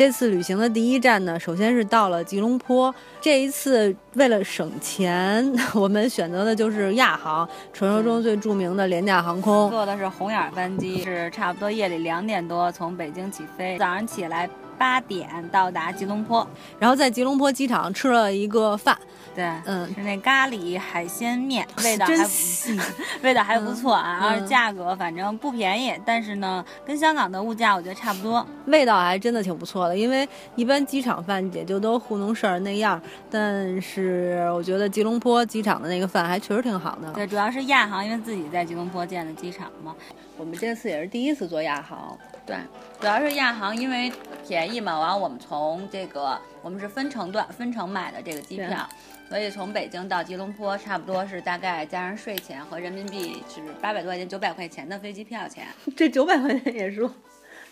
这次旅行的第一站呢，首先是到了吉隆坡。这一次为了省钱，我们选择的就是亚航，传说中最著名的廉价航空。坐的是红眼班机，是差不多夜里两点多从北京起飞，早上起来八点到达吉隆坡，然后在吉隆坡机场吃了一个饭。对，嗯，是那咖喱海鲜面，味道还真细，味道还不错啊，嗯而价格反正不便宜，但是呢，跟香港的物价我觉得差不多。味道还真的挺不错的。因为一般机场饭也就都糊弄事儿那样，但是我觉得吉隆坡机场的那个饭还确实挺好的。对，主要是亚航，因为自己在吉隆坡建的机场嘛。我们这次也是第一次坐亚航，对，主要是亚航，因为便宜嘛，完了我们从这个我们是分成段分成买的这个机票，所以从北京到吉隆坡差不多是大概加上税钱和人民币是八百多块钱、九百块钱的飞机票钱。这九百块钱也说，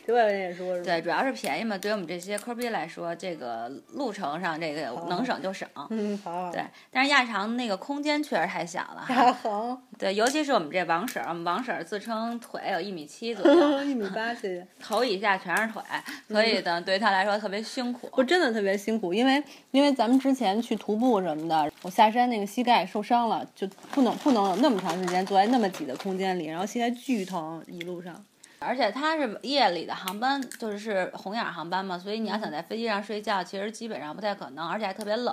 九百块钱也说是吧？对，主要是便宜嘛，对于我们这些科逼来说，这个路程上这个能省就省。嗯，好好。对，但是亚长那个空间确实太小了哈。亚航对，尤其是我们这王婶儿，我们王婶儿自称腿有一米七左右，一米八，谢谢。头以下全是腿，所以呢，对她来说特别辛苦。我真的特别辛苦，因为因为咱们之前去徒步什么的，我下山那个膝盖受伤了，就不能不能有那么长时间坐在那么挤的空间里，然后膝盖巨疼，一路上。而且它是夜里的航班，就是是红眼航班嘛，所以你要想在飞机上睡觉，其实基本上不太可能，而且还特别冷。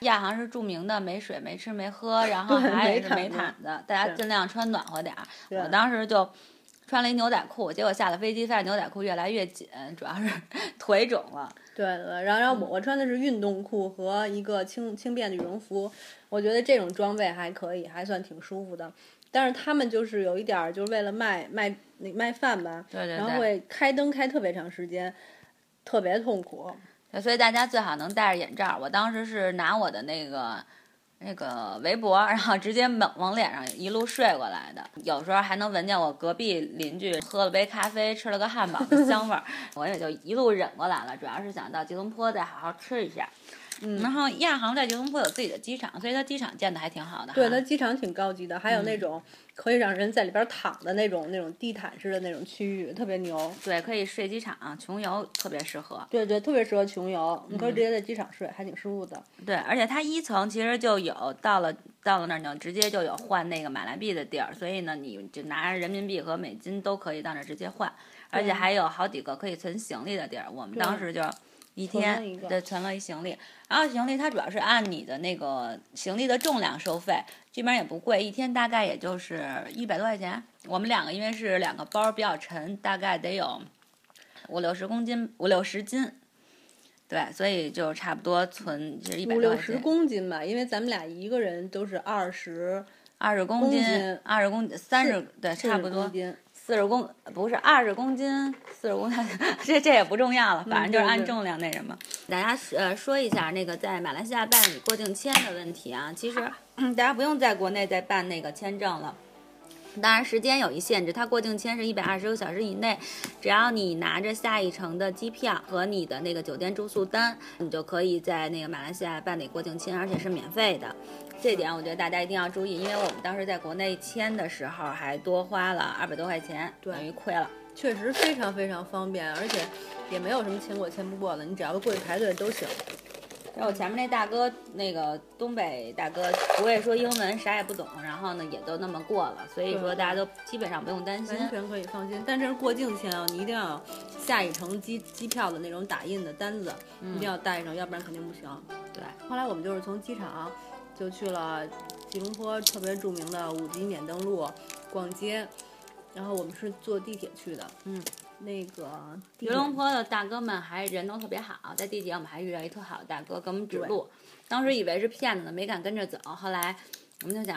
亚航是著名的没水、没吃、没喝，然后对还是没没毯子，大家尽量穿暖和点儿。我当时就穿了一牛仔裤，结果下了飞机发现牛仔裤越来越紧，主要是腿肿了。对对，然后然后我我穿的是运动裤和一个轻轻便的羽绒服，我觉得这种装备还可以，还算挺舒服的。但是他们就是有一点儿，就是为了卖卖那卖饭吧，对对然后。会开灯开特别长时间，特别痛苦。所以大家最好能戴着眼罩。我当时是拿我的那个那个围脖，然后直接往往脸上一路睡过来的。有时候还能闻见我隔壁邻居喝了杯咖啡，吃了个汉堡的香味儿，我也就一路忍过来了。主要是想到吉隆坡再好好吃一下。嗯然后亚航在吉隆坡有自己的机场，所以它机场建的还挺好的。对，它机场挺高级的，还有那嗯种可以让人在里边儿躺的那种那种地毯式的那种区域，特别牛。对可以睡机场，穷游特别适合。对对，特别适合穷游，你可以嗯直接在机场睡，还挺舒服的。对，而且它一层其实就有到了到了那儿呢，直接就有换那个马来币的地儿，所以呢，你就拿人民币和美金都可以到那儿直接换，而且还有好几个可以存行李的地儿。我们当时就一天对存了一行李，然后行李它主要是按你的那个行李的重量收费，基本上也不贵，一天大概也就是一百多块钱。我们两个因为是两个包比较沉，大概得有五六十公斤，五六十斤。对，所以就差不多存就是一百五六十。公斤吧，因为咱们俩一个人都是二十，二十公公斤斤，二十公斤，三十对，差不多。四十公不是二十公斤，四十公斤，这这也不重要了，反正就是按重量那什么。大家呃说一下那个在马来西亚办理过境签的问题啊，其实大家不用在国内再办那个签证了。当然，时间有一限制，它过境签是一百二十个小时以内，只要你拿着下一程的机票和你的那个酒店住宿单，你就可以在那个马来西亚办理过境签，而且是免费的。这点我觉得大家一定要注意，因为我们当时在国内签的时候还多花了二百多块钱，等于亏了。确实非常非常方便，而且也没有什么签过签不过的，你只要过去排队都行。然后我前面那大哥，那个东北大哥不会说英文，啥也不懂，然后呢也都那么过了，所以说大家都基本上不用担心。完全可以放心。但这是过境签啊，你一定要下一程机机票的那种打印的单子，一定要带上，要不然肯定不行。对，后来我们就是从机场就去了吉隆坡特别著名的五级免登陆逛街，然后我们是坐地铁去的。嗯，那个吉隆坡的大哥们还人都特别好，在地铁我们还遇到一特好的大哥给我们指路，当时以为是骗子呢，没敢跟着走，后来我们就想，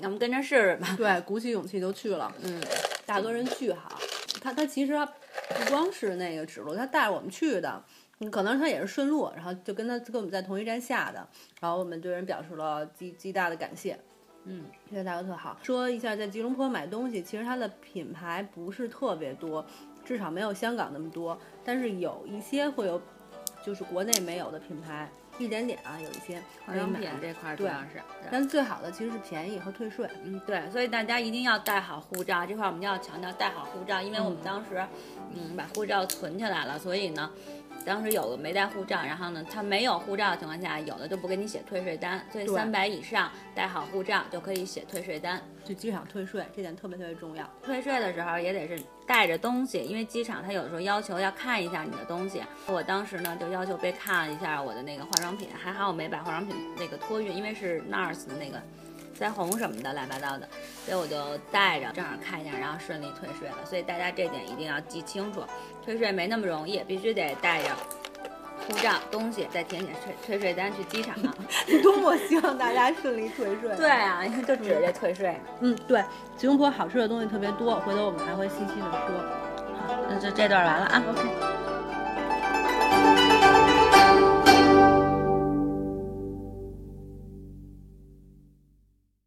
要么跟着试试吧。对，鼓起勇气就去了。嗯，大哥人巨好，他他其实他不光是那个指路，他带着我们去的，嗯可能他也是顺路，然后就跟他跟我们在同一站下的，然后我们对人表示了极极大的感谢。嗯，这个大哥特好。说一下，在吉隆坡买东西，其实它的品牌不是特别多，至少没有香港那么多，但是有一些会有，就是国内没有的品牌，一点点啊，有一些化妆品这块儿主要是。但最好的其实是便宜和退税。嗯，对，所以大家一定要带好护照，这块儿我们要强调带好护照，因为我们嗯当时，嗯，把护照存起来了，所以呢，当时有个没带护照，然后呢，他没有护照的情况下，有的就不给你写退税单，所以对三百以上带好护照就可以写退税单。去机场退税，这点特别特别重要。退税的时候也得是带着东西，因为机场它有时候要求要看一下你的东西。我当时呢就要求被看了一下我的那个化妆品，还好我没把化妆品那个托运，因为是 NARS 的那个腮红什么的乱七八糟的，所以我就带着正好看一下，然后顺利退税了。所以大家这点一定要记清楚，退税没那么容易，必须得带着护照、东西，再填写退退税单去机场。多么希望大家顺利退税。对，啊，就指着这退税。嗯，对，吉隆坡好吃的东西特别多，回头我们还会细细的说。好那就这段完了啊。OK。